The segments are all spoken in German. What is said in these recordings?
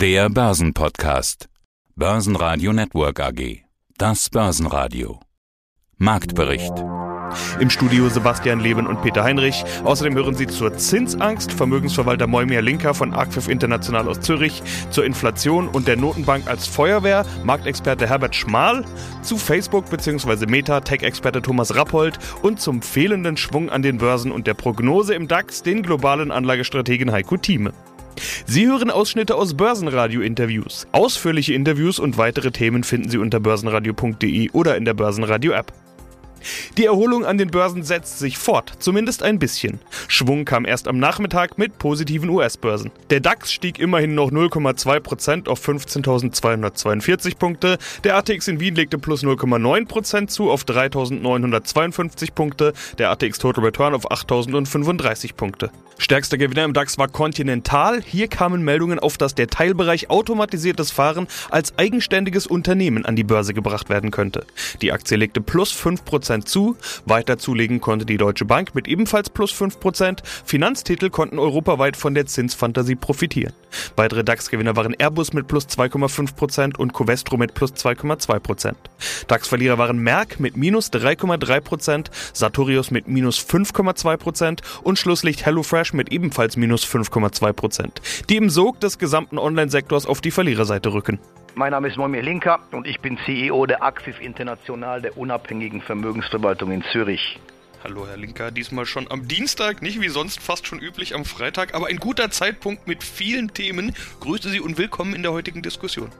Der Börsenpodcast. Börsenradio Network AG. Das Börsenradio. Marktbericht. Im Studio Sebastian Leben und Peter Heinrich. Außerdem hören Sie zur Zinsangst Vermögensverwalter Moimir Linker von Arcfif International aus Zürich, zur Inflation und der Notenbank als Feuerwehr Marktexperte Herbert Schmal, zu Facebook bzw. Meta Tech-Experte Thomas Rappold und zum fehlenden Schwung an den Börsen und der Prognose im DAX den globalen Anlagestrategen Heiko Thieme. Sie hören Ausschnitte aus Börsenradio-Interviews. Ausführliche Interviews und weitere Themen finden Sie unter börsenradio.de oder in der Börsenradio-App. Die Erholung an den Börsen setzt sich fort, zumindest ein bisschen. Schwung kam erst am Nachmittag mit positiven US-Börsen. Der DAX stieg immerhin noch 0,2% auf 15.242 Punkte, der ATX in Wien legte plus 0,9% zu auf 3.952 Punkte, der ATX Total Return auf 8.035 Punkte. Stärkster Gewinner im DAX war Continental. Hier kamen Meldungen auf, dass der Teilbereich automatisiertes Fahren als eigenständiges Unternehmen an die Börse gebracht werden könnte. Die Aktie legte plus 5% zu. Weiter zulegen konnte die Deutsche Bank mit ebenfalls plus 5%. Finanztitel konnten europaweit von der Zinsfantasie profitieren. Weitere DAX-Gewinner waren Airbus mit plus 2,5% und Covestro mit plus 2,2%. DAX-Verlierer waren Merck mit minus 3,3%, Sartorius mit minus 5,2% und Schlusslicht HelloFresh mit ebenfalls minus 5,2% die im Sog des gesamten Online-Sektors auf die Verliererseite rücken. Mein Name ist Moimir Linker und ich bin CEO der Axif International, der unabhängigen Vermögensverwaltung in Zürich. Hallo Herr Linker, diesmal schon am Dienstag, nicht wie sonst fast schon üblich am Freitag, aber ein guter Zeitpunkt mit vielen Themen. Grüße Sie und willkommen in der heutigen Diskussion.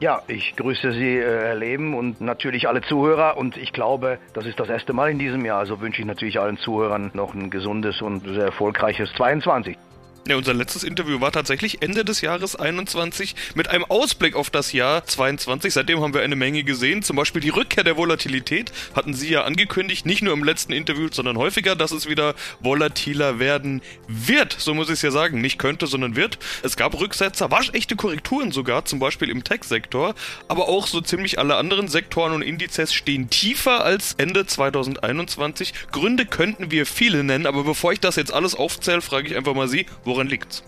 Ja, ich grüße Sie, äh, Herr Leben, und natürlich alle Zuhörer. Und ich glaube, das ist das erste Mal in diesem Jahr. Also wünsche ich natürlich allen Zuhörern noch ein gesundes und sehr erfolgreiches 22. Ja, unser letztes Interview war tatsächlich Ende des Jahres 21 mit einem Ausblick auf das Jahr 22. Seitdem haben wir eine Menge gesehen. Zum Beispiel die Rückkehr der Volatilität hatten Sie ja angekündigt, nicht nur im letzten Interview, sondern häufiger, dass es wieder volatiler werden wird. So muss ich es ja sagen. Nicht könnte, sondern wird. Es gab Rücksetzer, waschechte Korrekturen sogar, zum Beispiel im Tech-Sektor. Aber auch so ziemlich alle anderen Sektoren und Indizes stehen tiefer als Ende 2021. Gründe könnten wir viele nennen, aber bevor ich das jetzt alles aufzähle, frage ich einfach mal Sie, Woran liegt's?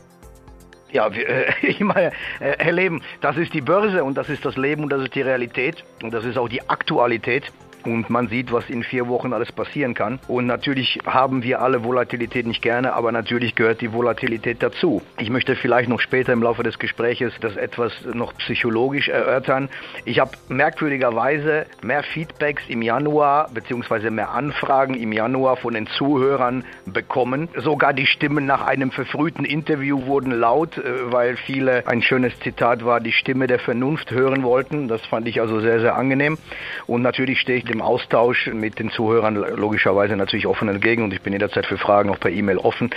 Ja, äh, ich meine, äh, Herr Leben, das ist die Börse und das ist das Leben und das ist die Realität und das ist auch die Aktualität und man sieht, was in vier Wochen alles passieren kann. Und natürlich haben wir alle Volatilität nicht gerne, aber natürlich gehört die Volatilität dazu. Ich möchte vielleicht noch später im Laufe des Gespräches das etwas noch psychologisch erörtern. Ich habe merkwürdigerweise mehr Feedbacks im Januar beziehungsweise mehr Anfragen im Januar von den Zuhörern bekommen. Sogar die Stimmen nach einem verfrühten Interview wurden laut, äh, weil viele ein schönes Zitat war, die Stimme der Vernunft hören wollten. Das fand ich also sehr, sehr angenehm. Und natürlich stehe ich dem Austausch mit den Zuhörern logischerweise natürlich offen entgegen und ich bin jederzeit für Fragen auch per E-Mail offen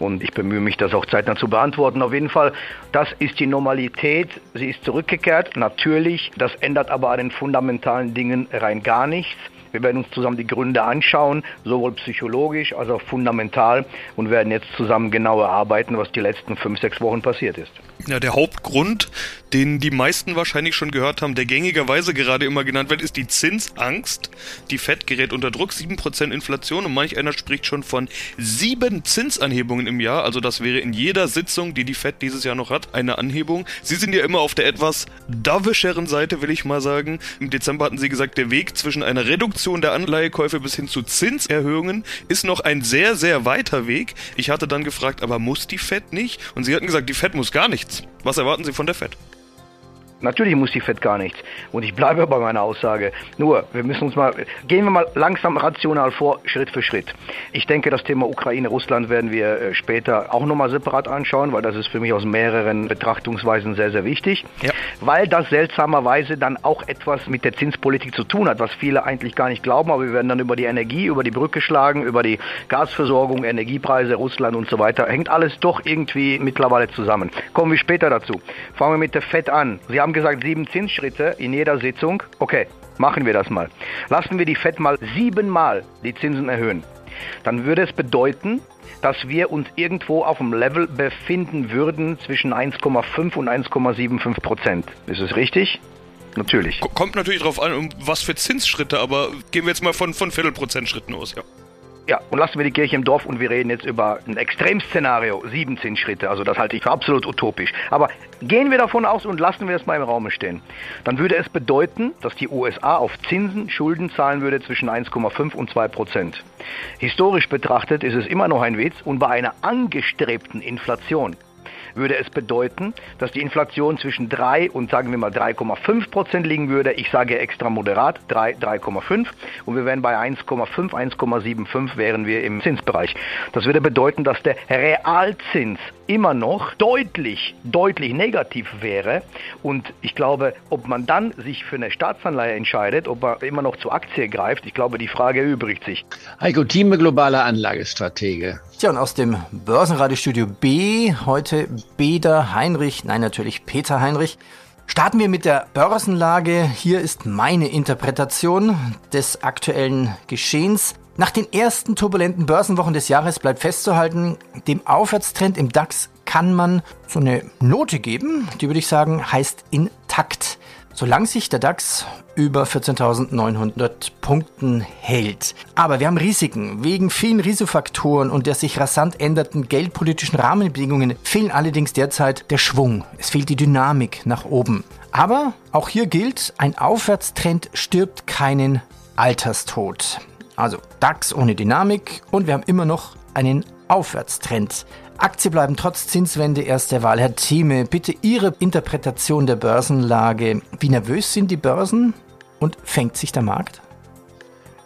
und ich bemühe mich, das auch zeitnah zu beantworten. Auf jeden Fall, das ist die Normalität, sie ist zurückgekehrt, natürlich, das ändert aber an den fundamentalen Dingen rein gar nichts. Wir werden uns zusammen die Gründe anschauen, sowohl psychologisch als auch fundamental und werden jetzt zusammen genau erarbeiten, was die letzten fünf, sechs Wochen passiert ist. Ja, der Hauptgrund, den die meisten wahrscheinlich schon gehört haben, der gängigerweise gerade immer genannt wird, ist die Zinsangst. Die Fed gerät unter Druck, 7% Inflation und manch einer spricht schon von sieben Zinsanhebungen im Jahr. Also das wäre in jeder Sitzung, die die Fed dieses Jahr noch hat, eine Anhebung. Sie sind ja immer auf der etwas dovischeren Seite, will ich mal sagen. Im Dezember hatten Sie gesagt, der Weg zwischen einer Reduktion der Anleihekäufe bis hin zu Zinserhöhungen ist noch ein sehr, sehr weiter Weg. Ich hatte dann gefragt, aber muss die Fed nicht? Und Sie hatten gesagt, die Fed muss gar nichts. Was erwarten Sie von der FED? Natürlich muss die FED gar nichts. Und ich bleibe bei meiner Aussage. Nur, wir müssen uns mal, gehen wir mal langsam rational vor, Schritt für Schritt. Ich denke, das Thema Ukraine, Russland werden wir äh, später auch nochmal separat anschauen, weil das ist für mich aus mehreren Betrachtungsweisen sehr, sehr wichtig. Ja. Weil das seltsamerweise dann auch etwas mit der Zinspolitik zu tun hat, was viele eigentlich gar nicht glauben. Aber wir werden dann über die Energie, über die Brücke schlagen, über die Gasversorgung, Energiepreise, Russland und so weiter. Hängt alles doch irgendwie mittlerweile zusammen. Kommen wir später dazu. Fangen wir mit der FED an. Sie haben gesagt, sieben Zinsschritte in jeder Sitzung. Okay, machen wir das mal. Lassen wir die FED mal siebenmal die Zinsen erhöhen. Dann würde es bedeuten, dass wir uns irgendwo auf dem Level befinden würden zwischen 1,5 und 1,75 Prozent. Ist es richtig? Natürlich. Kommt natürlich darauf an, um was für Zinsschritte, aber gehen wir jetzt mal von, von Viertelprozentschritten aus, ja. Ja, und lassen wir die Kirche im Dorf und wir reden jetzt über ein Extremszenario, 17 Schritte. Also das halte ich für absolut utopisch. Aber gehen wir davon aus und lassen wir es mal im Raum stehen. Dann würde es bedeuten, dass die USA auf Zinsen Schulden zahlen würde zwischen 1,5 und 2 Prozent. Historisch betrachtet ist es immer noch ein Witz und bei einer angestrebten Inflation würde es bedeuten, dass die Inflation zwischen 3 und sagen wir mal 3,5 Prozent liegen würde. Ich sage extra moderat 3, 3,5 und wir wären bei 1,5, 1,75 wären wir im Zinsbereich. Das würde bedeuten, dass der Realzins immer noch deutlich, deutlich negativ wäre. Und ich glaube, ob man dann sich für eine Staatsanleihe entscheidet, ob man immer noch zur Aktie greift, ich glaube, die Frage erübrigt sich. Heiko Thieme, globaler Anlagestratege. Tja, und aus dem Börsenradiostudio B, heute Beda Heinrich, nein, natürlich Peter Heinrich. Starten wir mit der Börsenlage. Hier ist meine Interpretation des aktuellen Geschehens. Nach den ersten turbulenten Börsenwochen des Jahres bleibt festzuhalten, dem Aufwärtstrend im DAX kann man so eine Note geben, die würde ich sagen heißt intakt, solange sich der DAX über 14.900 Punkten hält. Aber wir haben Risiken. Wegen vielen Risikofaktoren und der sich rasant ändernden geldpolitischen Rahmenbedingungen fehlen allerdings derzeit der Schwung. Es fehlt die Dynamik nach oben. Aber auch hier gilt, ein Aufwärtstrend stirbt keinen Alterstod. Also DAX ohne Dynamik und wir haben immer noch einen Aufwärtstrend. Aktien bleiben trotz Zinswende erst der Wahl. Herr Thieme, bitte Ihre Interpretation der Börsenlage. Wie nervös sind die Börsen und fängt sich der Markt?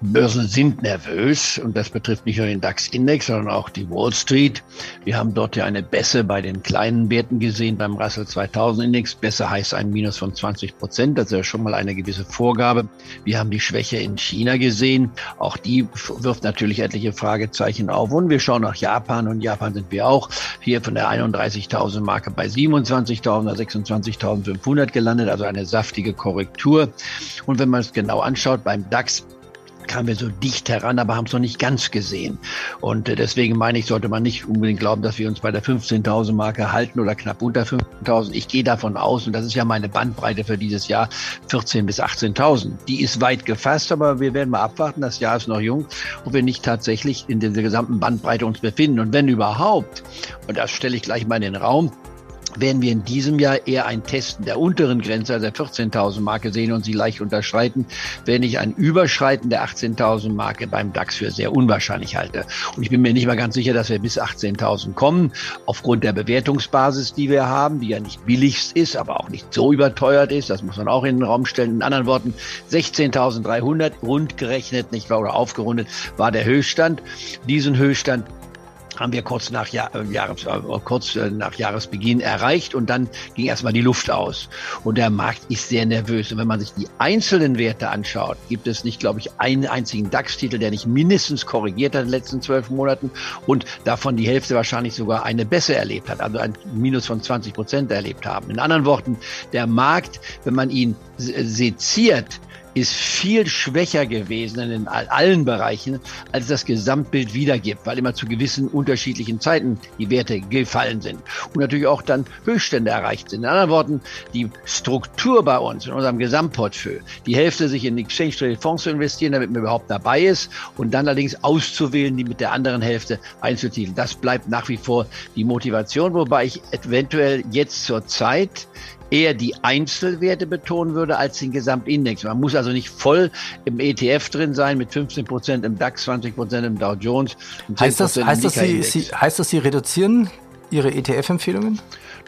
Börsen sind nervös und das betrifft nicht nur den DAX-Index, sondern auch die Wall Street. Wir haben dort ja eine Bässe bei den kleinen Werten gesehen beim Russell 2000-Index. Bässe heißt ein Minus von 20 Prozent, das ist ja schon mal eine gewisse Vorgabe. Wir haben die Schwäche in China gesehen. Auch die wirft natürlich etliche Fragezeichen auf. Und wir schauen nach Japan und Japan sind wir auch hier von der 31.000 Marke bei 27.000 26.500 gelandet, also eine saftige Korrektur. Und wenn man es genau anschaut, beim DAX kamen wir so dicht heran, aber haben es noch nicht ganz gesehen. Und äh, deswegen meine ich, sollte man nicht unbedingt glauben, dass wir uns bei der 15.000 Marke halten oder knapp unter 15.000. Ich gehe davon aus, und das ist ja meine Bandbreite für dieses Jahr, 14.000 bis 18.000. Die ist weit gefasst, aber wir werden mal abwarten. Das Jahr ist noch jung, ob wir nicht tatsächlich in dieser gesamten Bandbreite uns befinden. Und wenn überhaupt, und das stelle ich gleich mal in den Raum, werden wir in diesem Jahr eher ein Testen der unteren Grenze, also der 14.000 Marke sehen und sie leicht unterschreiten, wenn ich ein Überschreiten der 18.000 Marke beim DAX für sehr unwahrscheinlich halte. Und ich bin mir nicht mal ganz sicher, dass wir bis 18.000 kommen, aufgrund der Bewertungsbasis, die wir haben, die ja nicht billigst ist, aber auch nicht so überteuert ist. Das muss man auch in den Raum stellen. In anderen Worten, 16.300 rund gerechnet, nicht wahr, oder aufgerundet, war der Höchststand. Diesen Höchststand haben wir kurz nach, Jahr, äh, Jahres, äh, kurz äh, nach Jahresbeginn erreicht und dann ging erstmal die Luft aus. Und der Markt ist sehr nervös. Und wenn man sich die einzelnen Werte anschaut, gibt es nicht, glaube ich, einen einzigen DAX-Titel, der nicht mindestens korrigiert hat in den letzten zwölf Monaten und davon die Hälfte wahrscheinlich sogar eine Bässe erlebt hat, also ein Minus von 20 Prozent erlebt haben. In anderen Worten, der Markt, wenn man ihn seziert, ist viel schwächer gewesen in allen Bereichen, als das Gesamtbild wiedergibt, weil immer zu gewissen unterschiedlichen Zeiten die Werte gefallen sind und natürlich auch dann Höchststände erreicht sind. In anderen Worten, die Struktur bei uns, in unserem Gesamtportfolio, die Hälfte sich in Exchange Traded Fonds zu investieren, damit man überhaupt dabei ist und dann allerdings auszuwählen, die mit der anderen Hälfte einzutiteln. Das bleibt nach wie vor die Motivation, wobei ich eventuell jetzt zur Zeit eher die Einzelwerte betonen würde als den Gesamtindex. Man muss also nicht voll im ETF drin sein mit 15 Prozent im DAX, 20 Prozent im Dow Jones. heißt das, heißt, das Sie, Sie, heißt das, Sie reduzieren Ihre ETF-Empfehlungen?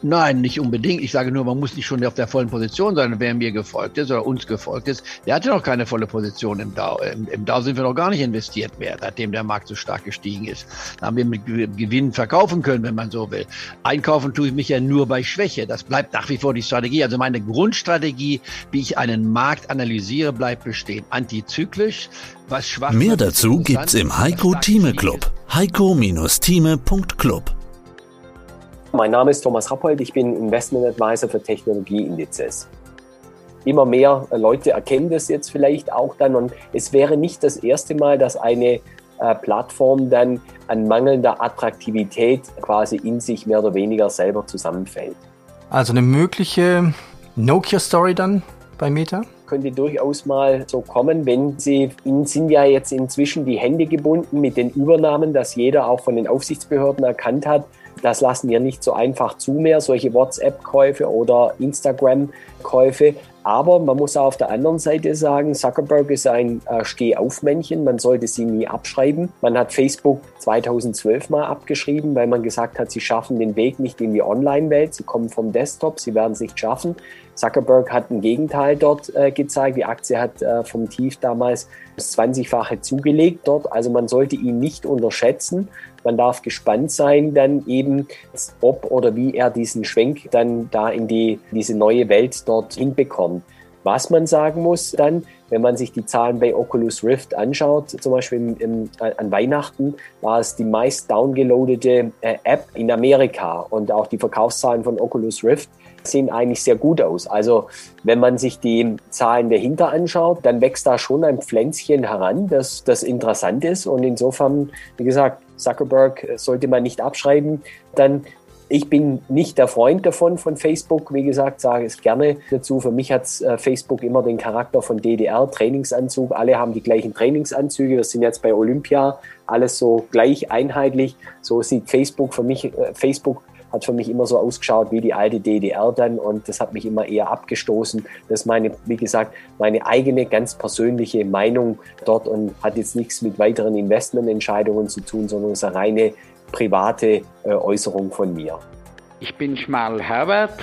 Nein, nicht unbedingt. Ich sage nur, man muss nicht schon auf der vollen Position sein. Wer mir gefolgt ist oder uns gefolgt ist, der hatte noch keine volle Position im Dow. Im, im Dow sind wir noch gar nicht investiert mehr, seitdem der Markt so stark gestiegen ist. Da haben wir mit Gewinn verkaufen können, wenn man so will. Einkaufen tue ich mich ja nur bei Schwäche. Das bleibt nach wie vor die Strategie. Also meine Grundstrategie, wie ich einen Markt analysiere, bleibt bestehen. Antizyklisch, was schwach Mehr dazu gibt's im Heiko Thieme Club. heiko-thieme.club mein Name ist Thomas Rappold, ich bin Investment Advisor für Technologieindizes. Immer mehr Leute erkennen das jetzt vielleicht auch dann und es wäre nicht das erste Mal, dass eine äh, Plattform dann an mangelnder Attraktivität quasi in sich mehr oder weniger selber zusammenfällt. Also eine mögliche Nokia-Story dann bei Meta? könnte durchaus mal so kommen, wenn sie, ihnen sind ja jetzt inzwischen die Hände gebunden mit den Übernahmen, dass jeder auch von den Aufsichtsbehörden erkannt hat, das lassen wir nicht so einfach zu mehr, solche WhatsApp-Käufe oder Instagram-Käufe. Aber man muss auch auf der anderen Seite sagen, Zuckerberg ist ein äh, Stehaufmännchen. Man sollte sie nie abschreiben. Man hat Facebook 2012 mal abgeschrieben, weil man gesagt hat, sie schaffen den Weg nicht in die Online-Welt. Sie kommen vom Desktop, sie werden es nicht schaffen. Zuckerberg hat ein Gegenteil dort äh, gezeigt. Die Aktie hat äh, vom Tief damals das 20-fache zugelegt dort. Also man sollte ihn nicht unterschätzen. Man darf gespannt sein, dann eben, ob oder wie er diesen Schwenk dann da in die, diese neue Welt dort hinbekommt. Was man sagen muss dann, wenn man sich die Zahlen bei Oculus Rift anschaut, zum Beispiel im, im, an Weihnachten war es die meist downgeloadete äh, App in Amerika und auch die Verkaufszahlen von Oculus Rift sehen eigentlich sehr gut aus. Also wenn man sich die Zahlen dahinter anschaut, dann wächst da schon ein Pflänzchen heran, das, das interessant ist. Und insofern, wie gesagt, Zuckerberg sollte man nicht abschreiben. Dann ich bin nicht der Freund davon von Facebook. Wie gesagt, sage es gerne dazu. Für mich hat äh, Facebook immer den Charakter von DDR, Trainingsanzug. Alle haben die gleichen Trainingsanzüge. Wir sind jetzt bei Olympia, alles so gleich einheitlich. So sieht Facebook für mich, äh, Facebook hat für mich immer so ausgeschaut wie die alte DDR dann und das hat mich immer eher abgestoßen. Das ist meine, wie gesagt, meine eigene ganz persönliche Meinung dort und hat jetzt nichts mit weiteren Investmententscheidungen zu tun, sondern ist eine reine private äh, Äußerung von mir. Ich bin Schmarl Herbert,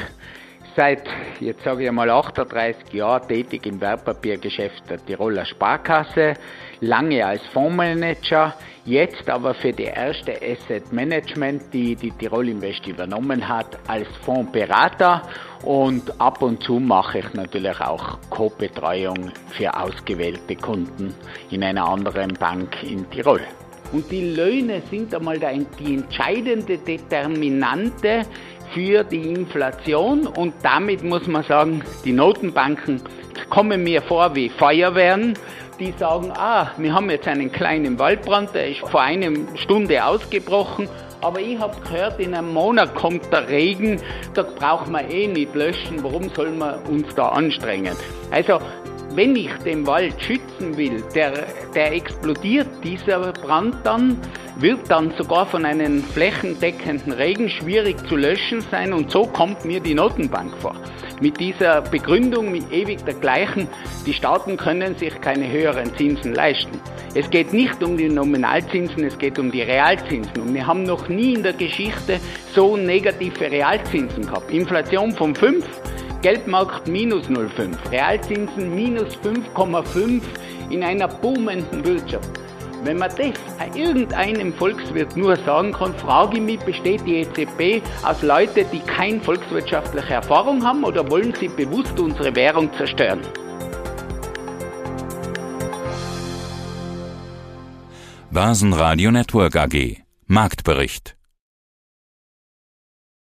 seit, jetzt sage ich mal, 38 Jahren tätig im Wertpapiergeschäft der Tiroler Sparkasse, lange als Fondsmanager, jetzt aber für die erste Asset Management, die die Tirol Invest übernommen hat, als Fondsberater und ab und zu mache ich natürlich auch Co-Betreuung für ausgewählte Kunden in einer anderen Bank in Tirol. Und die Löhne sind einmal die entscheidende Determinante für die Inflation. Und damit muss man sagen, die Notenbanken kommen mir vor wie Feuerwehren, die sagen, ah, wir haben jetzt einen kleinen Waldbrand, der ist vor einer Stunde ausgebrochen, aber ich habe gehört, in einem Monat kommt der Regen, da braucht man eh nicht löschen, warum soll man uns da anstrengen? Also wenn ich den Wald schützen will, der, der explodiert, dieser Brand dann, wird dann sogar von einem flächendeckenden Regen schwierig zu löschen sein und so kommt mir die Notenbank vor. Mit dieser Begründung, mit ewig der gleichen, die Staaten können sich keine höheren Zinsen leisten. Es geht nicht um die Nominalzinsen, es geht um die Realzinsen. Und wir haben noch nie in der Geschichte so negative Realzinsen gehabt. Inflation von 5 Geldmarkt minus 0,5, Realzinsen minus 5,5 in einer boomenden Wirtschaft. Wenn man das irgendeinem Volkswirt nur sagen kann, frage ich mich, besteht die EZB aus Leuten, die keine volkswirtschaftliche Erfahrung haben oder wollen sie bewusst unsere Währung zerstören? Basen Radio Network AG Marktbericht